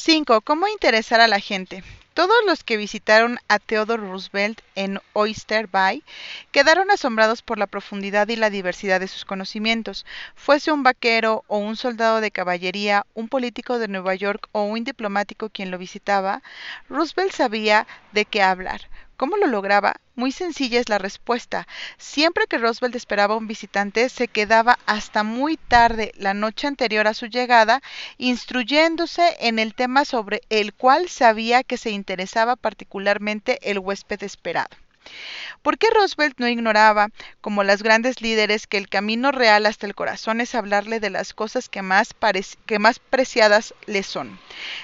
5. ¿Cómo interesar a la gente? Todos los que visitaron a Theodore Roosevelt en Oyster Bay quedaron asombrados por la profundidad y la diversidad de sus conocimientos. Fuese un vaquero o un soldado de caballería, un político de Nueva York o un diplomático quien lo visitaba, Roosevelt sabía de qué hablar. ¿Cómo lo lograba? Muy sencilla es la respuesta. Siempre que Roosevelt esperaba un visitante, se quedaba hasta muy tarde la noche anterior a su llegada, instruyéndose en el tema sobre el cual sabía que se interesaba particularmente el huésped esperado. ¿Por qué Roosevelt no ignoraba, como las grandes líderes, que el camino real hasta el corazón es hablarle de las cosas que más, que más preciadas le son?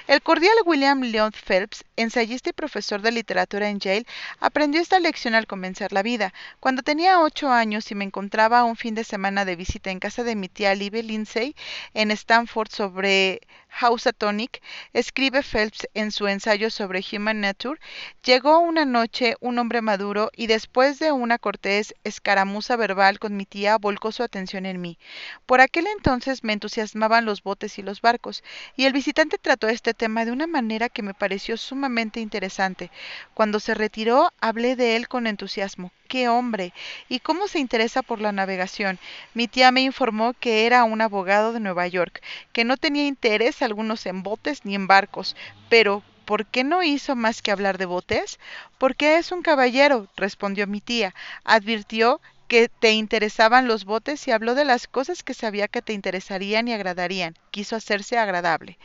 El cordial William Leon Phelps, ensayista y profesor de literatura en Yale, aprendió esta lección al comenzar la vida. Cuando tenía ocho años y me encontraba un fin de semana de visita en casa de mi tía Libby Lindsay en Stanford sobre Housatonic, escribe Phelps en su ensayo sobre Human Nature, llegó una noche un hombre maduro y después de una cortés escaramuza verbal con mi tía volcó su atención en mí. Por aquel entonces me entusiasmaban los botes y los barcos, y el visitante trató este tema de una manera que me pareció sumamente interesante. Cuando se retiró, hablé de él con entusiasmo qué hombre y cómo se interesa por la navegación. Mi tía me informó que era un abogado de Nueva York, que no tenía interés algunos en botes ni en barcos, pero ¿por qué no hizo más que hablar de botes? Porque es un caballero, respondió mi tía. Advirtió que te interesaban los botes y habló de las cosas que sabía que te interesarían y agradarían. Quiso hacerse agradable.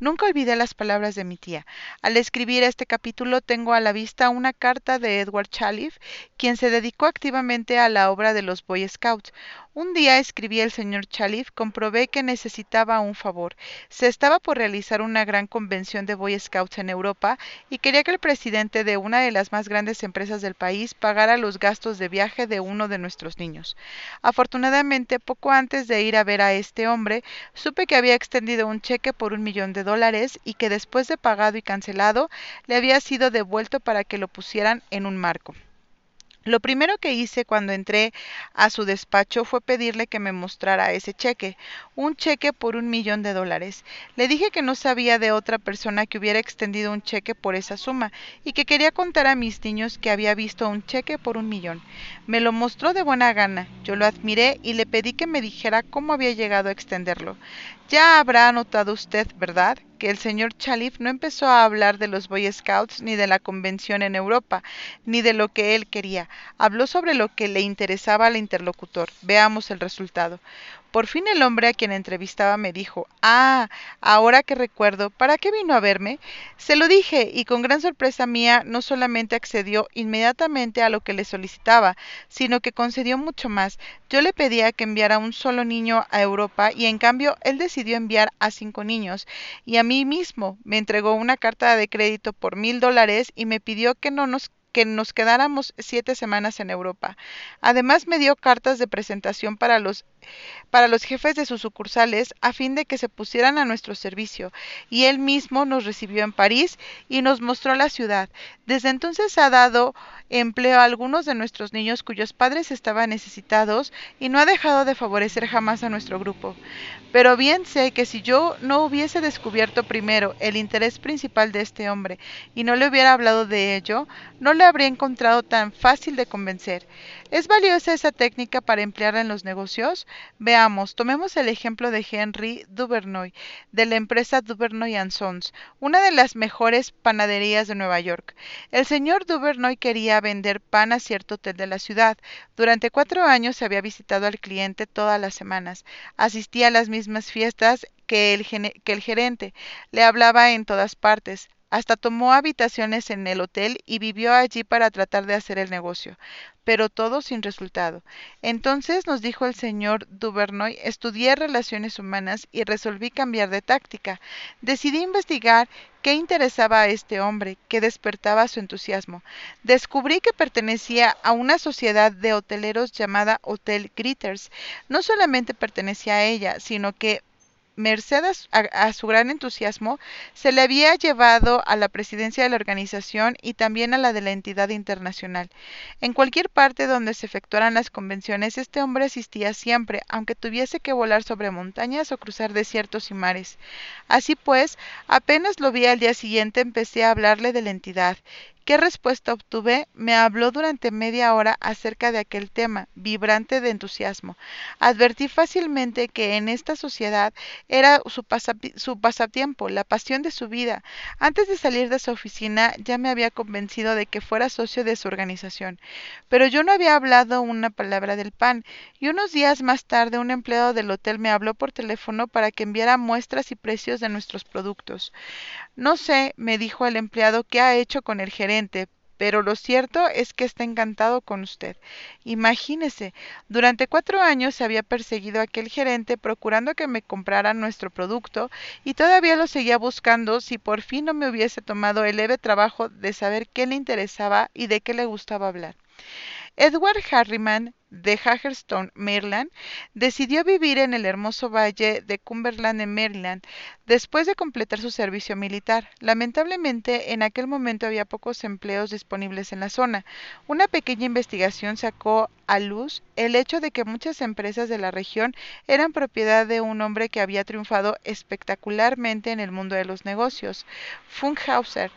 Nunca olvidé las palabras de mi tía. Al escribir este capítulo tengo a la vista una carta de Edward Chalif, quien se dedicó activamente a la obra de los Boy Scouts. Un día escribí al señor Chalif, comprobé que necesitaba un favor. Se estaba por realizar una gran convención de Boy Scouts en Europa y quería que el presidente de una de las más grandes empresas del país pagara los gastos de viaje de uno de nuestros niños. Afortunadamente, poco antes de ir a ver a este hombre, supe que había extendido un cheque por un millón de dólares y que después de pagado y cancelado, le había sido devuelto para que lo pusieran en un marco. Lo primero que hice cuando entré a su despacho fue pedirle que me mostrara ese cheque, un cheque por un millón de dólares. Le dije que no sabía de otra persona que hubiera extendido un cheque por esa suma y que quería contar a mis niños que había visto un cheque por un millón. Me lo mostró de buena gana, yo lo admiré y le pedí que me dijera cómo había llegado a extenderlo. Ya habrá notado usted, ¿verdad?, el señor Chalif no empezó a hablar de los Boy Scouts ni de la convención en Europa, ni de lo que él quería. Habló sobre lo que le interesaba al interlocutor. Veamos el resultado. Por fin el hombre a quien entrevistaba me dijo, Ah, ahora que recuerdo, ¿para qué vino a verme? Se lo dije, y con gran sorpresa mía no solamente accedió inmediatamente a lo que le solicitaba, sino que concedió mucho más. Yo le pedía que enviara un solo niño a Europa, y en cambio él decidió enviar a cinco niños, y a mí mismo me entregó una carta de crédito por mil dólares y me pidió que no nos que nos quedáramos siete semanas en Europa. Además me dio cartas de presentación para los para los jefes de sus sucursales a fin de que se pusieran a nuestro servicio, y él mismo nos recibió en París y nos mostró la ciudad. Desde entonces ha dado empleo a algunos de nuestros niños cuyos padres estaban necesitados y no ha dejado de favorecer jamás a nuestro grupo. Pero bien sé que si yo no hubiese descubierto primero el interés principal de este hombre y no le hubiera hablado de ello, no le habría encontrado tan fácil de convencer. ¿Es valiosa esa técnica para emplearla en los negocios? Veamos, tomemos el ejemplo de Henry Duvernoy, de la empresa Duvernoy Sons, una de las mejores panaderías de Nueva York. El señor Duvernoy quería vender pan a cierto hotel de la ciudad. Durante cuatro años se había visitado al cliente todas las semanas. Asistía a las mismas fiestas que el, que el gerente. Le hablaba en todas partes. Hasta tomó habitaciones en el hotel y vivió allí para tratar de hacer el negocio, pero todo sin resultado. Entonces nos dijo el señor Duvernoy, estudié relaciones humanas y resolví cambiar de táctica. Decidí investigar qué interesaba a este hombre, qué despertaba su entusiasmo. Descubrí que pertenecía a una sociedad de hoteleros llamada Hotel Gritters. No solamente pertenecía a ella, sino que merced a, su gran entusiasmo, se le había llevado a la presidencia de la organización y también a la de la entidad internacional. En cualquier parte donde se efectuaran las convenciones, este hombre asistía siempre, aunque tuviese que volar sobre montañas o cruzar desiertos y mares. Así pues, apenas lo vi al día siguiente empecé a hablarle de la entidad, ¿Qué respuesta obtuve? Me habló durante media hora acerca de aquel tema, vibrante de entusiasmo. Advertí fácilmente que en esta sociedad era su, pasatiempo, la pasión de su vida. Antes de salir de su oficina ya me había convencido de que fuera socio de su organización. Pero yo no había hablado una palabra del pan, y unos días más tarde un empleado del hotel me habló por teléfono para que enviara muestras y precios de nuestros productos. No sé, me dijo el empleado, qué ha hecho con el gerente, pero lo cierto es que está encantado con usted. Imagínese, durante cuatro años se había perseguido a aquel gerente procurando que me comprara nuestro producto y todavía lo seguía buscando si por fin no me hubiese tomado el leve trabajo de saber qué le interesaba y de qué le gustaba hablar. Edward Harriman de Hagerstown, Maryland, decidió vivir en el hermoso valle de Cumberland en Maryland después de completar su servicio militar. Lamentablemente, en aquel momento había pocos empleos disponibles en la zona. Una pequeña investigación sacó a luz el hecho de que muchas empresas de la región eran propiedad de un hombre que había triunfado espectacularmente en el mundo de los negocios, Funkhauser,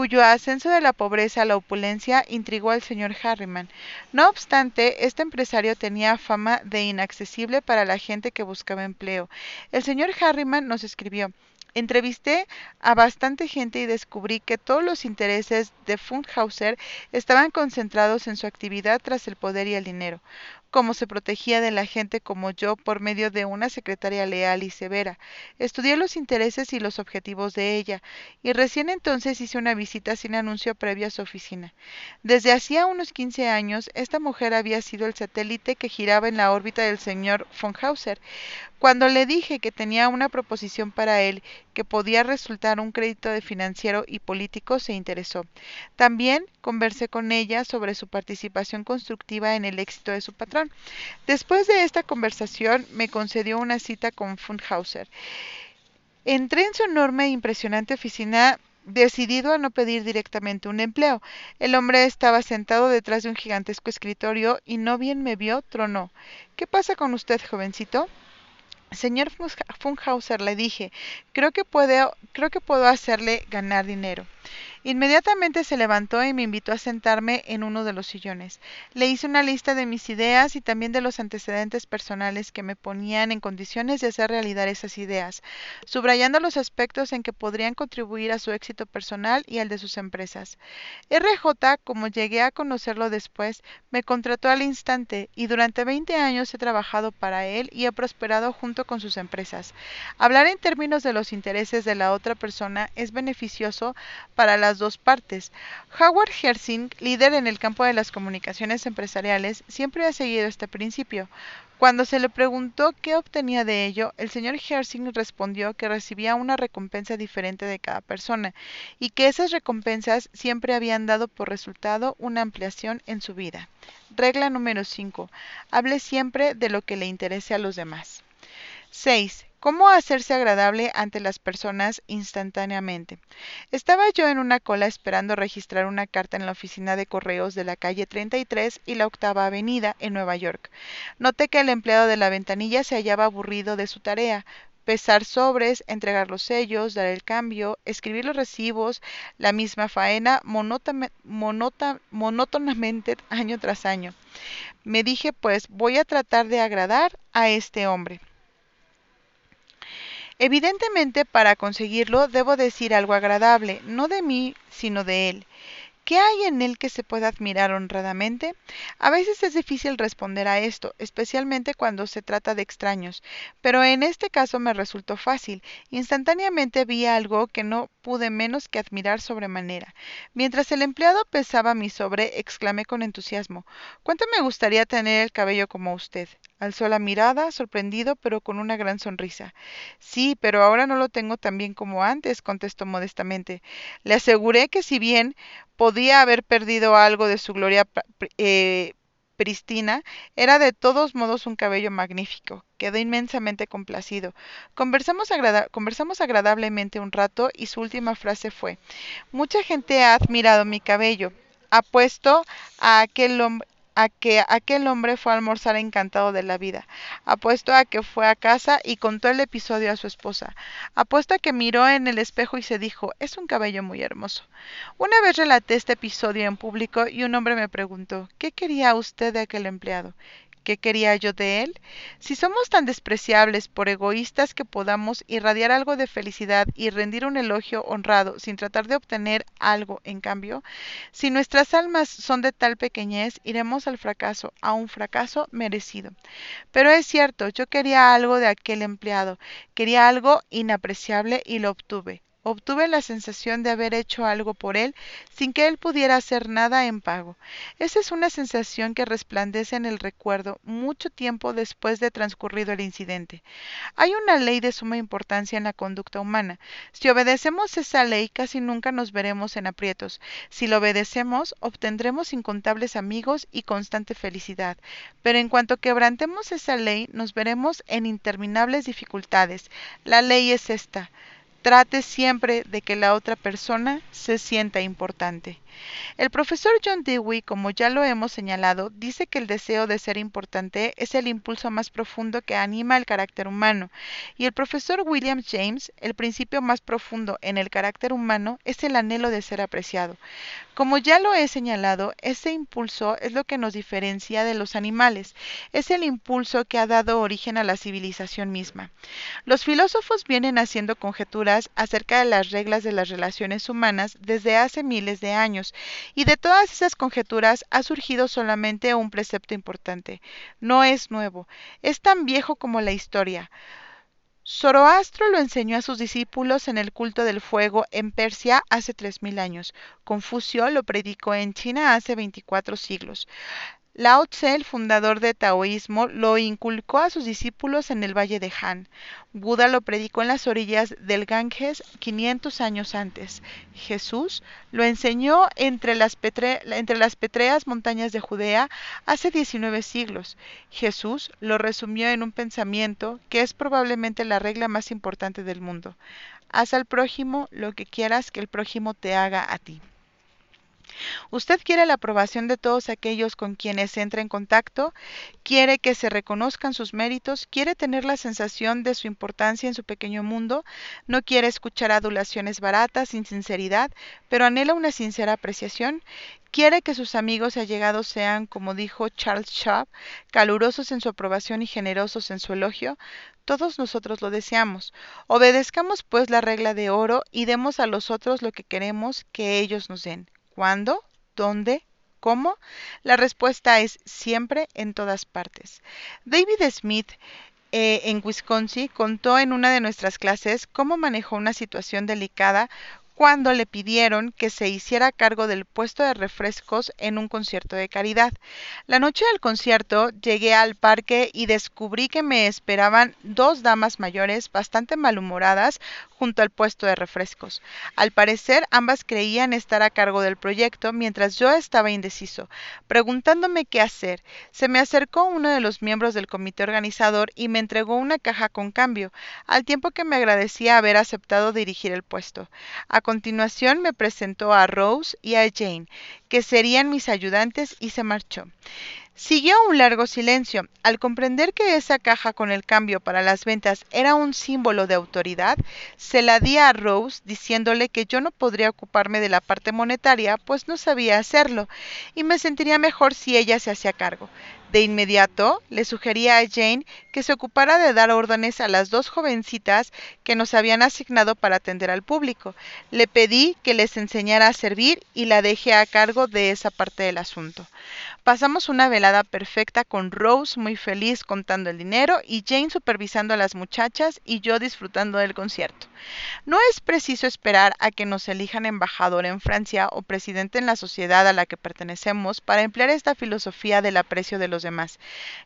cuyo ascenso de la pobreza a la opulencia intrigó al señor Harriman. No obstante, esta empresario tenía fama de inaccesible para la gente que buscaba empleo. El señor Harriman nos escribió Entrevisté a bastante gente y descubrí que todos los intereses de Funkhauser estaban concentrados en su actividad tras el poder y el dinero cómo se protegía de la gente como yo por medio de una secretaria leal y severa. Estudié los intereses y los objetivos de ella, y recién entonces hice una visita sin anuncio previo a su oficina. Desde hacía unos quince años, esta mujer había sido el satélite que giraba en la órbita del señor von Hauser. Cuando le dije que tenía una proposición para él que podía resultar un crédito de financiero y político, se interesó. También conversé con ella sobre su participación constructiva en el éxito de su patrón. Después de esta conversación me concedió una cita con Fundhauser. Entré en su enorme e impresionante oficina decidido a no pedir directamente un empleo. El hombre estaba sentado detrás de un gigantesco escritorio y no bien me vio, tronó. ¿Qué pasa con usted, jovencito? Señor Funhauser, le dije, creo que, puedo, creo que puedo hacerle ganar dinero. Inmediatamente se levantó y me invitó a sentarme en uno de los sillones. Le hice una lista de mis ideas y también de los antecedentes personales que me ponían en condiciones de hacer realidad esas ideas, subrayando los aspectos en que podrían contribuir a su éxito personal y al de sus empresas. RJ, como llegué a conocerlo después, me contrató al instante y durante 20 años he trabajado para él y he prosperado junto con sus empresas. Hablar en términos de los intereses de la otra persona es beneficioso para la dos partes. Howard Hersing, líder en el campo de las comunicaciones empresariales, siempre ha seguido este principio. Cuando se le preguntó qué obtenía de ello, el señor Hersing respondió que recibía una recompensa diferente de cada persona y que esas recompensas siempre habían dado por resultado una ampliación en su vida. Regla número 5. Hable siempre de lo que le interese a los demás. 6. ¿Cómo hacerse agradable ante las personas instantáneamente? Estaba yo en una cola esperando registrar una carta en la oficina de correos de la calle 33 y la octava avenida en Nueva York. Noté que el empleado de la ventanilla se hallaba aburrido de su tarea, pesar sobres, entregar los sellos, dar el cambio, escribir los recibos, la misma faena monótonamente año tras año. Me dije, pues voy a tratar de agradar a este hombre. Evidentemente, para conseguirlo debo decir algo agradable, no de mí, sino de él. ¿Qué hay en él que se pueda admirar honradamente? A veces es difícil responder a esto, especialmente cuando se trata de extraños, pero en este caso me resultó fácil. Instantáneamente vi algo que no pude menos que admirar sobremanera. Mientras el empleado pesaba mi sobre, exclamé con entusiasmo ¿Cuánto me gustaría tener el cabello como usted? Alzó la mirada, sorprendido, pero con una gran sonrisa. Sí, pero ahora no lo tengo tan bien como antes, contestó modestamente. Le aseguré que si bien podía haber perdido algo de su gloria eh, pristina, era de todos modos un cabello magnífico. Quedó inmensamente complacido. Conversamos, conversamos agradablemente un rato y su última frase fue, Mucha gente ha admirado mi cabello. Apuesto a aquel hombre a que aquel hombre fue a almorzar encantado de la vida. Apuesto a que fue a casa y contó el episodio a su esposa. Apuesto a que miró en el espejo y se dijo, es un cabello muy hermoso. Una vez relaté este episodio en público y un hombre me preguntó, ¿qué quería usted de aquel empleado? ¿Qué quería yo de él? Si somos tan despreciables por egoístas que podamos irradiar algo de felicidad y rendir un elogio honrado sin tratar de obtener algo en cambio, si nuestras almas son de tal pequeñez, iremos al fracaso, a un fracaso merecido. Pero es cierto, yo quería algo de aquel empleado, quería algo inapreciable y lo obtuve. Obtuve la sensación de haber hecho algo por él sin que él pudiera hacer nada en pago. Esa es una sensación que resplandece en el recuerdo mucho tiempo después de transcurrido el incidente. Hay una ley de suma importancia en la conducta humana. Si obedecemos esa ley, casi nunca nos veremos en aprietos. Si lo obedecemos, obtendremos incontables amigos y constante felicidad. Pero en cuanto quebrantemos esa ley, nos veremos en interminables dificultades. La ley es esta Trate siempre de que la otra persona se sienta importante. El profesor John Dewey, como ya lo hemos señalado, dice que el deseo de ser importante es el impulso más profundo que anima el carácter humano, y el profesor William James, el principio más profundo en el carácter humano es el anhelo de ser apreciado. Como ya lo he señalado, ese impulso es lo que nos diferencia de los animales, es el impulso que ha dado origen a la civilización misma. Los filósofos vienen haciendo conjeturas acerca de las reglas de las relaciones humanas desde hace miles de años, y de todas esas conjeturas ha surgido solamente un precepto importante. No es nuevo, es tan viejo como la historia. Zoroastro lo enseñó a sus discípulos en el culto del fuego en Persia hace tres mil años. Confucio lo predicó en China hace veinticuatro siglos. Lao Tse, el fundador del taoísmo, lo inculcó a sus discípulos en el valle de Han. Buda lo predicó en las orillas del Ganges 500 años antes. Jesús lo enseñó entre las, entre las petreas montañas de Judea hace 19 siglos. Jesús lo resumió en un pensamiento que es probablemente la regla más importante del mundo. Haz al prójimo lo que quieras que el prójimo te haga a ti. Usted quiere la aprobación de todos aquellos con quienes entra en contacto, quiere que se reconozcan sus méritos, quiere tener la sensación de su importancia en su pequeño mundo, no quiere escuchar adulaciones baratas sin sinceridad, pero anhela una sincera apreciación, quiere que sus amigos y allegados sean, como dijo Charles Schwab, calurosos en su aprobación y generosos en su elogio, todos nosotros lo deseamos. Obedezcamos pues la regla de oro y demos a los otros lo que queremos que ellos nos den. ¿Cuándo? ¿Dónde? ¿Cómo? La respuesta es siempre en todas partes. David Smith eh, en Wisconsin contó en una de nuestras clases cómo manejó una situación delicada cuando le pidieron que se hiciera cargo del puesto de refrescos en un concierto de caridad. La noche del concierto llegué al parque y descubrí que me esperaban dos damas mayores bastante malhumoradas junto al puesto de refrescos. Al parecer ambas creían estar a cargo del proyecto mientras yo estaba indeciso, preguntándome qué hacer. Se me acercó uno de los miembros del comité organizador y me entregó una caja con cambio, al tiempo que me agradecía haber aceptado dirigir el puesto continuación me presentó a Rose y a Jane, que serían mis ayudantes, y se marchó. Siguió un largo silencio. Al comprender que esa caja con el cambio para las ventas era un símbolo de autoridad, se la di a Rose diciéndole que yo no podría ocuparme de la parte monetaria, pues no sabía hacerlo, y me sentiría mejor si ella se hacía cargo. De inmediato le sugería a Jane que se ocupara de dar órdenes a las dos jovencitas que nos habían asignado para atender al público. Le pedí que les enseñara a servir y la dejé a cargo de esa parte del asunto. Pasamos una velada perfecta con Rose muy feliz contando el dinero y Jane supervisando a las muchachas y yo disfrutando del concierto. No es preciso esperar a que nos elijan embajador en Francia o presidente en la sociedad a la que pertenecemos para emplear esta filosofía del aprecio de los demás.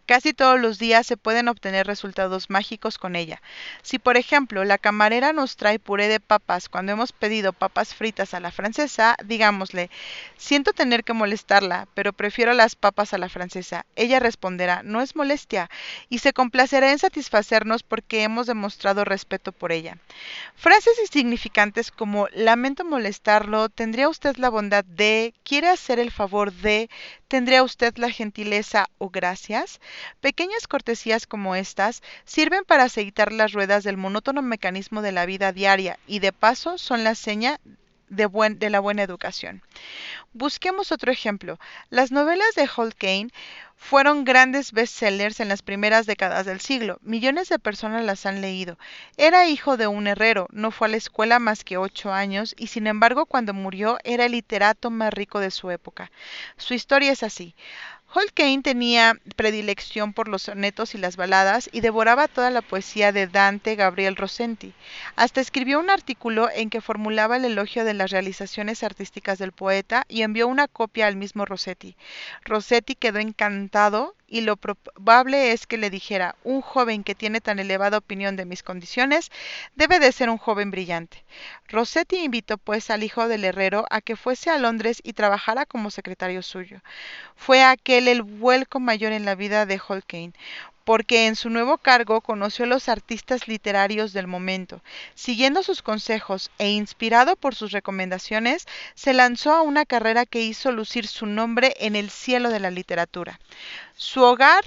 Casi todos los días se pueden obtener resultados mágicos con ella. Si, por ejemplo, la camarera nos trae puré de papas cuando hemos pedido papas fritas a la francesa, digámosle, siento tener que molestarla, pero prefiero las papas a la francesa. Ella responderá, no es molestia, y se complacerá en satisfacernos porque hemos demostrado respeto por ella. Frases insignificantes como lamento molestarlo, tendría usted la bondad de, quiere hacer el favor de, tendría usted la gentileza o gracias. Pequeñas cortesías como estas sirven para aceitar las ruedas del monótono mecanismo de la vida diaria y de paso son la seña de, la buena educación. Busquemos otro ejemplo. Las novelas de Kane fueron grandes bestsellers en las primeras décadas del siglo. Millones de personas las han leído. Era hijo de un herrero, no fue a la escuela más que ocho años y sin embargo cuando murió era el literato más rico de su época. Su historia es así. Kane tenía predilección por los sonetos y las baladas y devoraba toda la poesía de Dante Gabriel Rossetti. Hasta escribió un artículo en que formulaba el elogio de las realizaciones artísticas del poeta y envió una copia al mismo Rossetti. Rossetti quedó encantado y lo probable es que le dijera, un joven que tiene tan elevada opinión de mis condiciones debe de ser un joven brillante. Rossetti invitó pues al hijo del herrero a que fuese a Londres y trabajara como secretario suyo. Fue aquel el vuelco mayor en la vida de Holkane, porque en su nuevo cargo conoció a los artistas literarios del momento. Siguiendo sus consejos e inspirado por sus recomendaciones, se lanzó a una carrera que hizo lucir su nombre en el cielo de la literatura. Su hogar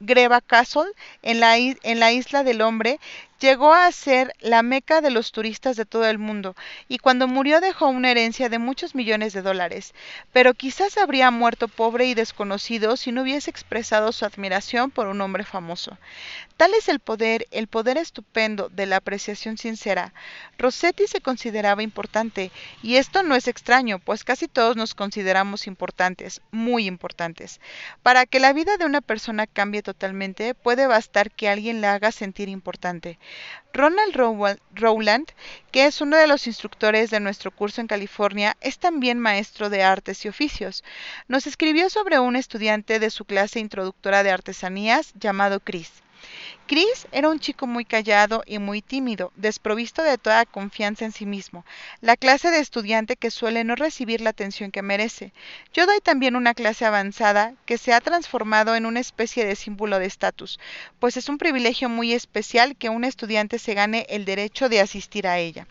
Greva Castle, en la, en la, isla del hombre, Llegó a ser la meca de los turistas de todo el mundo y cuando murió dejó una herencia de muchos millones de dólares, pero quizás habría muerto pobre y desconocido si no hubiese expresado su admiración por un hombre famoso. Tal es el poder, el poder estupendo de la apreciación sincera. Rossetti se consideraba importante y esto no es extraño, pues casi todos nos consideramos importantes, muy importantes. Para que la vida de una persona cambie totalmente, puede bastar que alguien la haga sentir importante. Ronald Rowland, que es uno de los instructores de nuestro curso en California, es también maestro de artes y oficios. Nos escribió sobre un estudiante de su clase introductora de artesanías llamado Chris. Chris era un chico muy callado y muy tímido, desprovisto de toda confianza en sí mismo, la clase de estudiante que suele no recibir la atención que merece. Yo doy también una clase avanzada que se ha transformado en una especie de símbolo de estatus, pues es un privilegio muy especial que un estudiante se gane el derecho de asistir a ella.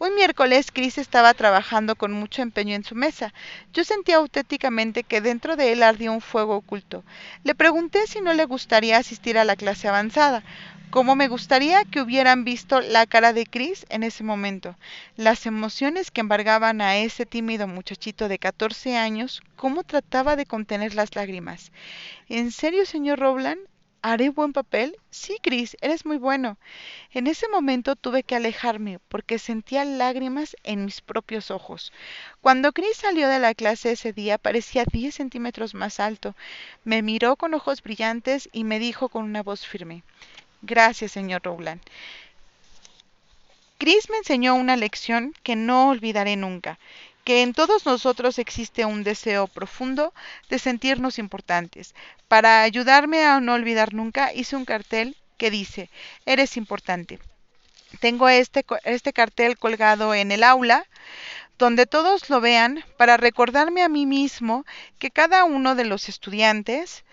Un miércoles Chris estaba trabajando con mucho empeño en su mesa. Yo sentía auténticamente que dentro de él ardía un fuego oculto. Le pregunté si no le gustaría asistir a la clase avanzada. Como me gustaría que hubieran visto la cara de Chris en ese momento, las emociones que embargaban a ese tímido muchachito de 14 años, cómo trataba de contener las lágrimas. ¿En serio, señor Rowland? ¿Haré buen papel? Sí, Chris, eres muy bueno. En ese momento tuve que alejarme porque sentía lágrimas en mis propios ojos. Cuando Chris salió de la clase ese día parecía diez centímetros más alto. Me miró con ojos brillantes y me dijo con una voz firme Gracias, señor Rowland. Chris me enseñó una lección que no olvidaré nunca que en todos nosotros existe un deseo profundo de sentirnos importantes. Para ayudarme a no olvidar nunca, hice un cartel que dice, eres importante. Tengo este, este cartel colgado en el aula donde todos lo vean para recordarme a mí mismo que cada uno de los estudiantes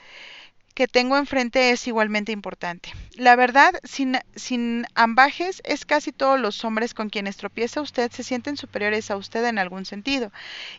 que tengo enfrente es igualmente importante. La verdad, sin, sin ambajes, es casi todos los hombres con quienes tropieza usted se sienten superiores a usted en algún sentido.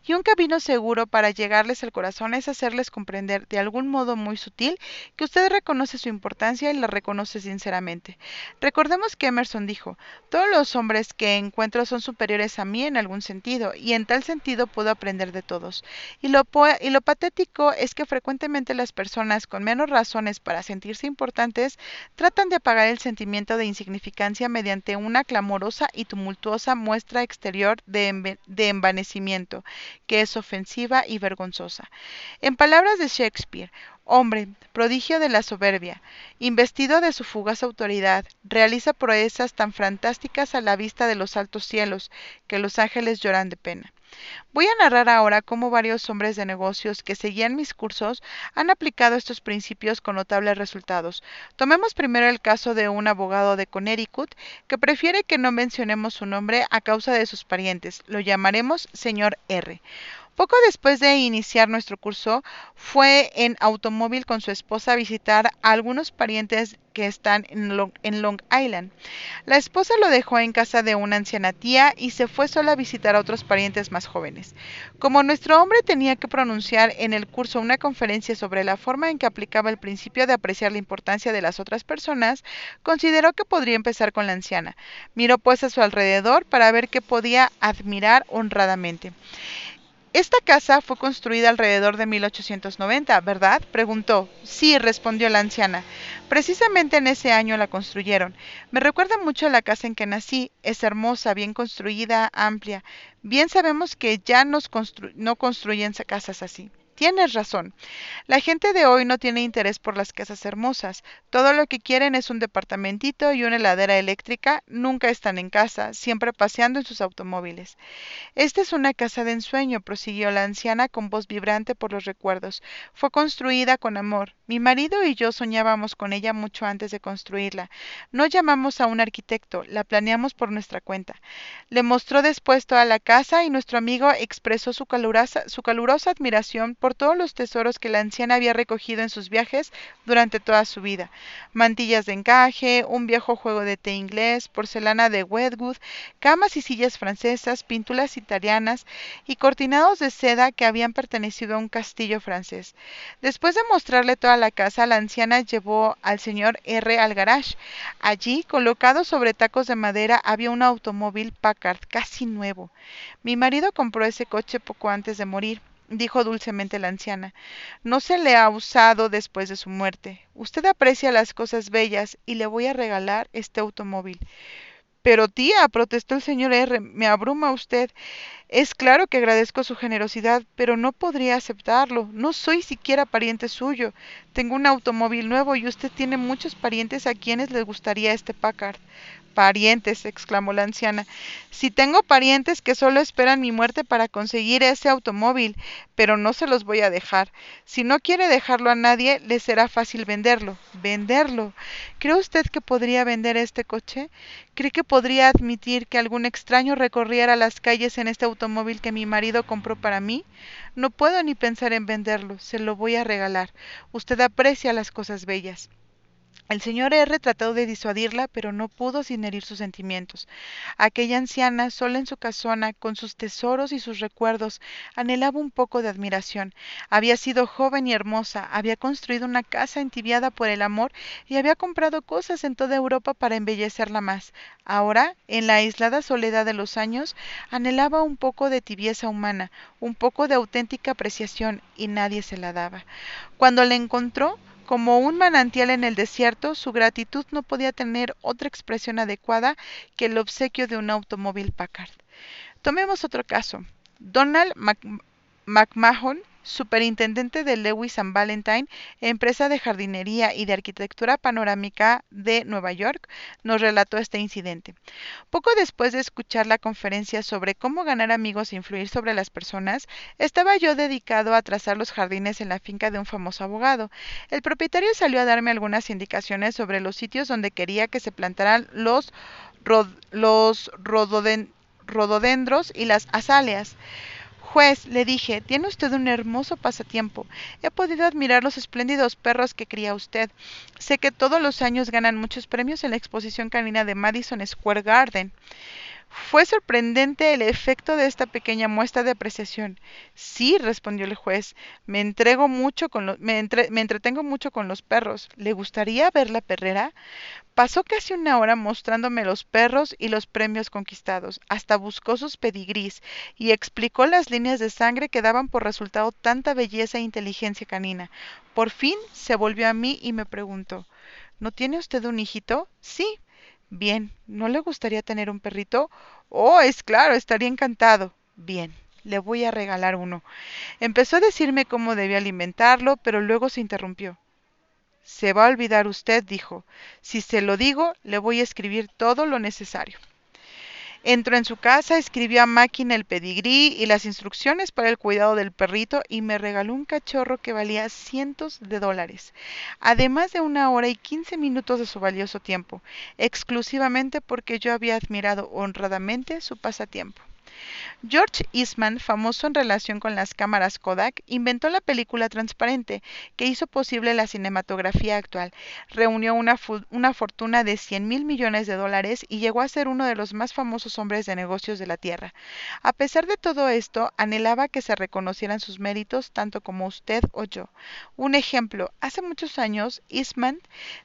Y un camino seguro para llegarles al corazón es hacerles comprender de algún modo muy sutil que usted reconoce su importancia y la reconoce sinceramente. Recordemos que Emerson dijo, todos los hombres que encuentro son superiores a mí en algún sentido, y en tal sentido puedo aprender de todos. Y lo, y lo patético es que frecuentemente las personas con menos razones para sentirse importantes, tratan de apagar el sentimiento de insignificancia mediante una clamorosa y tumultuosa muestra exterior de, de envanecimiento, que es ofensiva y vergonzosa. En palabras de Shakespeare, Hombre, prodigio de la soberbia, investido de su fugaz autoridad, realiza proezas tan fantásticas a la vista de los altos cielos, que los ángeles lloran de pena. Voy a narrar ahora cómo varios hombres de negocios que seguían mis cursos han aplicado estos principios con notables resultados. Tomemos primero el caso de un abogado de Connecticut que prefiere que no mencionemos su nombre a causa de sus parientes. Lo llamaremos señor R. Poco después de iniciar nuestro curso, fue en automóvil con su esposa a visitar a algunos parientes que están en Long, en Long, Island. La esposa lo dejó en casa de una anciana tía y se fue sola a visitar a otros parientes más jóvenes. Como nuestro hombre tenía que pronunciar en el curso una conferencia sobre la forma en que aplicaba el principio de apreciar la importancia de las otras personas, consideró que podría empezar con la anciana. Miró pues a su alrededor para ver qué podía admirar honradamente. Esta casa fue construida alrededor de 1890, ¿verdad? preguntó. Sí, respondió la anciana. Precisamente en ese año la construyeron. Me recuerda mucho a la casa en que nací. Es hermosa, bien construida, amplia. Bien sabemos que ya no construyen casas así. Tienes razón. La gente de hoy no tiene interés por las casas hermosas. Todo lo que quieren es un departamentito y una heladera eléctrica. Nunca están en casa, siempre paseando en sus automóviles. Esta es una casa de ensueño, prosiguió la anciana con voz vibrante por los recuerdos. Fue construida con amor. Mi marido y yo soñábamos con ella mucho antes de construirla. No llamamos a un arquitecto, la planeamos por nuestra cuenta. Le mostró después toda la casa y nuestro amigo expresó su calurosa, su calurosa admiración por todos los tesoros que la anciana había recogido en sus viajes durante toda su vida. Mantillas de encaje, un viejo juego de té inglés, porcelana de Wedgwood, camas y sillas francesas, pinturas italianas y cortinados de seda que habían pertenecido a un castillo francés. Después de mostrarle toda la casa, la anciana llevó al señor R al garage. Allí, colocado sobre tacos de madera, había un automóvil Packard casi nuevo. Mi marido compró ese coche poco antes de morir dijo dulcemente la anciana. No se le ha usado después de su muerte. Usted aprecia las cosas bellas y le voy a regalar este automóvil. Pero tía, protestó el señor R, me abruma usted. Es claro que agradezco su generosidad, pero no podría aceptarlo. No soy siquiera pariente suyo. Tengo un automóvil nuevo y usted tiene muchos parientes a quienes les gustaría este Packard. Parientes, exclamó la anciana. Si tengo parientes que solo esperan mi muerte para conseguir ese automóvil, pero no se los voy a dejar. Si no quiere dejarlo a nadie, le será fácil venderlo. ¿Venderlo? ¿Cree usted que podría vender este coche? ¿Cree que podría admitir que algún extraño recorriera las calles en este automóvil que mi marido compró para mí? No puedo ni pensar en venderlo, se lo voy a regalar. Usted aprecia las cosas bellas. El señor R trató de disuadirla, pero no pudo sin herir sus sentimientos. Aquella anciana, sola en su casona, con sus tesoros y sus recuerdos, anhelaba un poco de admiración. Había sido joven y hermosa, había construido una casa entibiada por el amor y había comprado cosas en toda Europa para embellecerla más. Ahora, en la aislada soledad de los años, anhelaba un poco de tibieza humana, un poco de auténtica apreciación, y nadie se la daba. Cuando la encontró, como un manantial en el desierto, su gratitud no podía tener otra expresión adecuada que el obsequio de un automóvil Packard. Tomemos otro caso. Donald McMahon superintendente de Lewis and Valentine, empresa de jardinería y de arquitectura panorámica de Nueva York, nos relató este incidente. Poco después de escuchar la conferencia sobre cómo ganar amigos e influir sobre las personas, estaba yo dedicado a trazar los jardines en la finca de un famoso abogado. El propietario salió a darme algunas indicaciones sobre los sitios donde quería que se plantaran los, los rododendros y las azaleas. Juez, le dije, tiene usted un hermoso pasatiempo. He podido admirar los espléndidos perros que cría usted. Sé que todos los años ganan muchos premios en la exposición canina de Madison Square Garden. Fue sorprendente el efecto de esta pequeña muestra de apreciación. Sí, respondió el juez, me entrego mucho con me, me entretengo mucho con los perros. ¿Le gustaría ver la perrera? Pasó casi una hora mostrándome los perros y los premios conquistados. Hasta buscó sus pedigrís y explicó las líneas de sangre que daban por resultado tanta belleza e inteligencia canina. Por fin se volvió a mí y me preguntó ¿No tiene usted un hijito? Sí. Bien, ¿no le gustaría tener un perrito? Oh, es claro, estaría encantado. Bien, le voy a regalar uno. Empezó a decirme cómo debía alimentarlo, pero luego se interrumpió. Se va a olvidar usted, dijo. Si se lo digo, le voy a escribir todo lo necesario. Entró en su casa, escribió a máquina el pedigrí y las instrucciones para el cuidado del perrito y me regaló un cachorro que valía cientos de dólares, además de una hora y quince minutos de su valioso tiempo, exclusivamente porque yo había admirado honradamente su pasatiempo. George Eastman, famoso en relación con las cámaras Kodak, inventó la película transparente que hizo posible la cinematografía actual. Reunió una, una fortuna de 100 mil millones de dólares y llegó a ser uno de los más famosos hombres de negocios de la Tierra. A pesar de todo esto, anhelaba que se reconocieran sus méritos tanto como usted o yo. Un ejemplo, hace muchos años, Eastman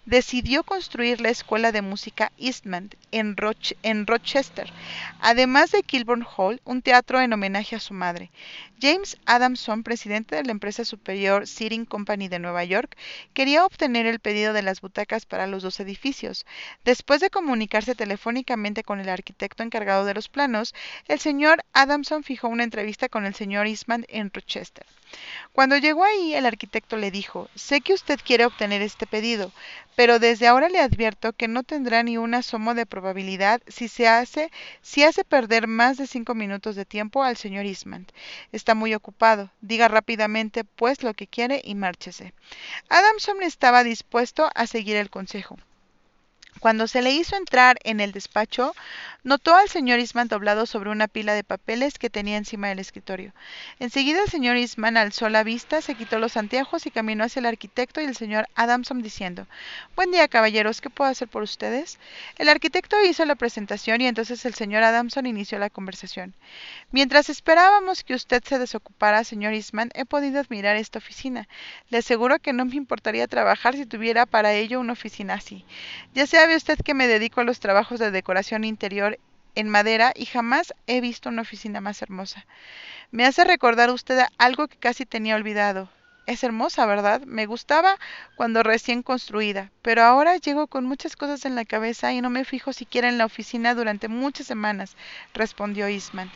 decidió construir la escuela de música Eastman en, en Rochester, además de Kilburn Hall, un teatro en homenaje a su madre. James Adamson, presidente de la empresa superior Seating Company de Nueva York, quería obtener el pedido de las butacas para los dos edificios. Después de comunicarse telefónicamente con el arquitecto encargado de los planos, el señor Adamson fijó una entrevista con el señor Eastman en Rochester. Cuando llegó ahí, el arquitecto le dijo, sé que usted quiere obtener este pedido, pero desde ahora le advierto que no tendrá ni un asomo de probabilidad si se hace, si hace perder más de cinco minutos de tiempo al señor Eastman. Está muy ocupado. Diga rápidamente, pues, lo que quiere y márchese. Adamson estaba dispuesto a seguir el consejo. Cuando se le hizo entrar en el despacho, notó al señor Eastman doblado sobre una pila de papeles que tenía encima del escritorio. Enseguida el señor Eastman alzó la vista, se quitó los anteojos y caminó hacia el arquitecto y el señor Adamson diciendo Buen día, caballeros, ¿qué puedo hacer por ustedes? El arquitecto hizo la presentación y entonces el señor Adamson inició la conversación. Mientras esperábamos que usted se desocupara, señor Eastman, he podido admirar esta oficina. Le aseguro que no me importaría trabajar si tuviera para ello una oficina así. Ya sea Sabe usted que me dedico a los trabajos de decoración interior en madera y jamás he visto una oficina más hermosa. Me hace recordar usted algo que casi tenía olvidado. Es hermosa, ¿verdad? Me gustaba cuando recién construida, pero ahora llego con muchas cosas en la cabeza y no me fijo siquiera en la oficina durante muchas semanas, respondió Eastman.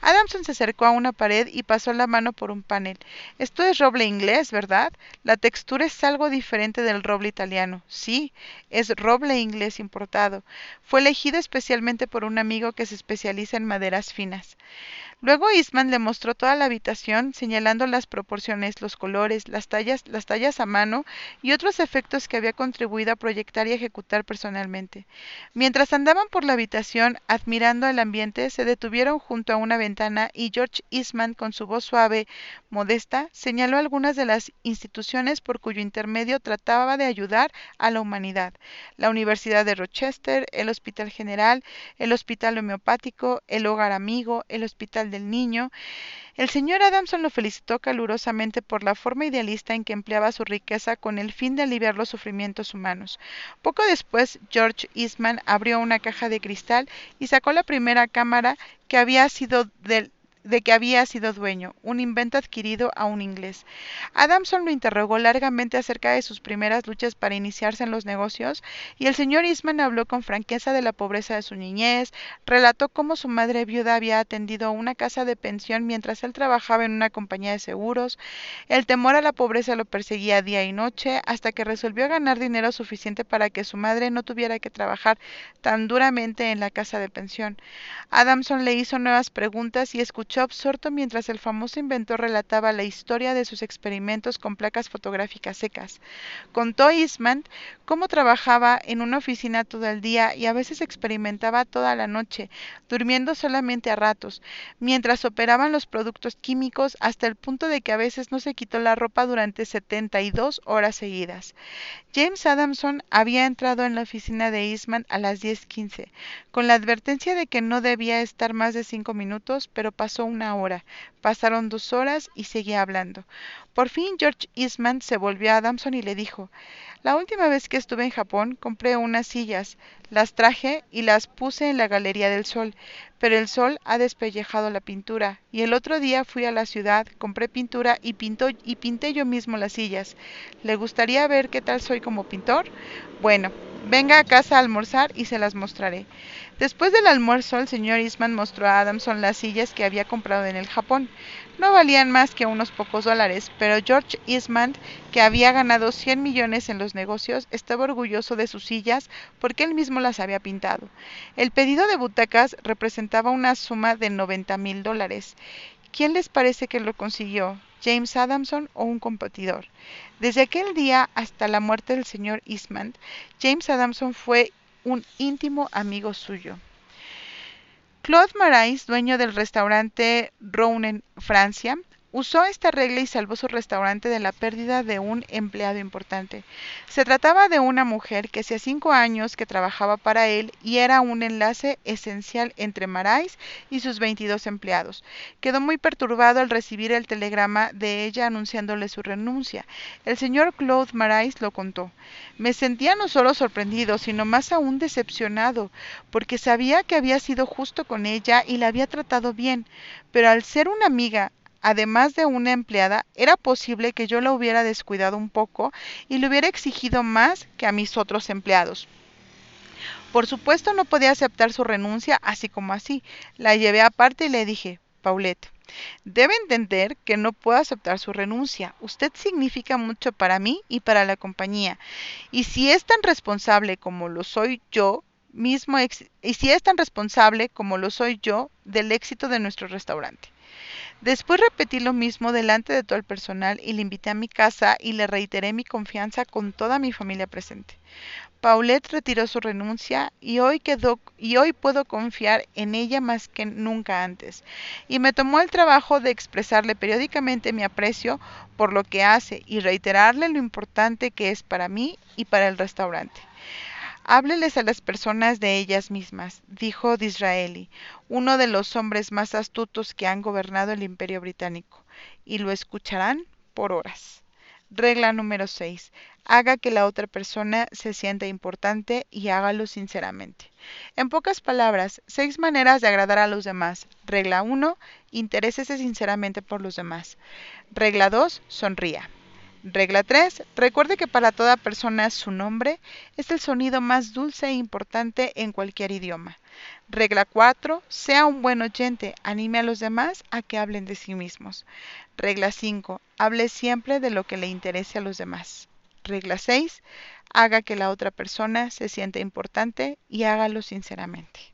Adamson se acercó a una pared y pasó la mano por un panel. Esto es roble inglés, ¿verdad? La textura es algo diferente del roble italiano. Sí, es roble inglés importado. Fue elegido especialmente por un amigo que se especializa en maderas finas. Luego Eastman le mostró toda la habitación, señalando las proporciones, los colores, las tallas, las tallas a mano y otros efectos que había contribuido a proyectar y ejecutar personalmente. Mientras andaban por la habitación, admirando el ambiente, se detuvieron junto a una ventana y George Eastman, con su voz suave, modesta, señaló algunas de las instituciones por cuyo intermedio trataba de ayudar a la humanidad: la Universidad de Rochester, el Hospital General, el Hospital Homeopático, el Hogar Amigo, el Hospital del niño, el señor Adamson lo felicitó calurosamente por la forma idealista en que empleaba su riqueza con el fin de aliviar los sufrimientos humanos. Poco después, George Eastman abrió una caja de cristal y sacó la primera cámara que había sido del de que había sido dueño, un invento adquirido a un inglés. Adamson lo interrogó largamente acerca de sus primeras luchas para iniciarse en los negocios, y el señor Eastman habló con franqueza de la pobreza de su niñez, relató cómo su madre viuda había atendido a una casa de pensión mientras él trabajaba en una compañía de seguros, el temor a la pobreza lo perseguía día y noche, hasta que resolvió ganar dinero suficiente para que su madre no tuviera que trabajar tan duramente en la casa de pensión. Adamson le hizo nuevas preguntas y escuchó absorto mientras el famoso inventor relataba la historia de sus experimentos con placas fotográficas secas. Contó Eastman cómo trabajaba en una oficina todo el día y a veces experimentaba toda la noche, durmiendo solamente a ratos, mientras operaban los productos químicos hasta el punto de que a veces no se quitó la ropa durante 72 horas seguidas. James Adamson había entrado en la oficina de Eastman a las 10:15, con la advertencia de que no debía estar más de cinco minutos, pero pasó una hora, pasaron dos horas y seguía hablando. Por fin George Eastman se volvió a Adamson y le dijo La última vez que estuve en Japón compré unas sillas, las traje y las puse en la Galería del Sol, pero el sol ha despellejado la pintura, y el otro día fui a la ciudad, compré pintura y, pintó, y pinté yo mismo las sillas. ¿Le gustaría ver qué tal soy como pintor? Bueno, Venga a casa a almorzar y se las mostraré. Después del almuerzo, el señor Eastman mostró a Adamson las sillas que había comprado en el Japón. No valían más que unos pocos dólares, pero George Eastman, que había ganado 100 millones en los negocios, estaba orgulloso de sus sillas porque él mismo las había pintado. El pedido de butacas representaba una suma de 90 mil dólares. ¿Quién les parece que lo consiguió? James Adamson o un competidor. Desde aquel día hasta la muerte del señor Eastman, James Adamson fue un íntimo amigo suyo. Claude Marais, dueño del restaurante Rouen en Francia, Usó esta regla y salvó su restaurante de la pérdida de un empleado importante. Se trataba de una mujer que hacía cinco años que trabajaba para él y era un enlace esencial entre Marais y sus 22 empleados. Quedó muy perturbado al recibir el telegrama de ella anunciándole su renuncia. El señor Claude Marais lo contó. Me sentía no solo sorprendido, sino más aún decepcionado, porque sabía que había sido justo con ella y la había tratado bien, pero al ser una amiga además de una empleada, era posible que yo la hubiera descuidado un poco y le hubiera exigido más que a mis otros empleados. Por supuesto no podía aceptar su renuncia así como así. La llevé aparte y le dije, Paulette, debe entender que no puedo aceptar su renuncia. Usted significa mucho para mí y para la compañía. Y si es tan responsable como lo soy yo, mismo y si es tan responsable como lo soy yo del éxito de nuestro restaurante. Después repetí lo mismo delante de todo el personal y le invité a mi casa y le reiteré mi confianza con toda mi familia presente. Paulette retiró su renuncia y hoy quedó y hoy puedo confiar en ella más que nunca antes. Y me tomó el trabajo de expresarle periódicamente mi aprecio por lo que hace y reiterarle lo importante que es para mí y para el restaurante. Hábleles a las personas de ellas mismas, dijo Disraeli, uno de los hombres más astutos que han gobernado el imperio británico, y lo escucharán por horas. Regla número 6. Haga que la otra persona se sienta importante y hágalo sinceramente. En pocas palabras, seis maneras de agradar a los demás. Regla 1. Interésese sinceramente por los demás. Regla 2. Sonría. Regla 3. Recuerde que para toda persona su nombre es el sonido más dulce e importante en cualquier idioma. Regla 4. Sea un buen oyente. Anime a los demás a que hablen de sí mismos. Regla 5. Hable siempre de lo que le interese a los demás. Regla 6. Haga que la otra persona se sienta importante y hágalo sinceramente.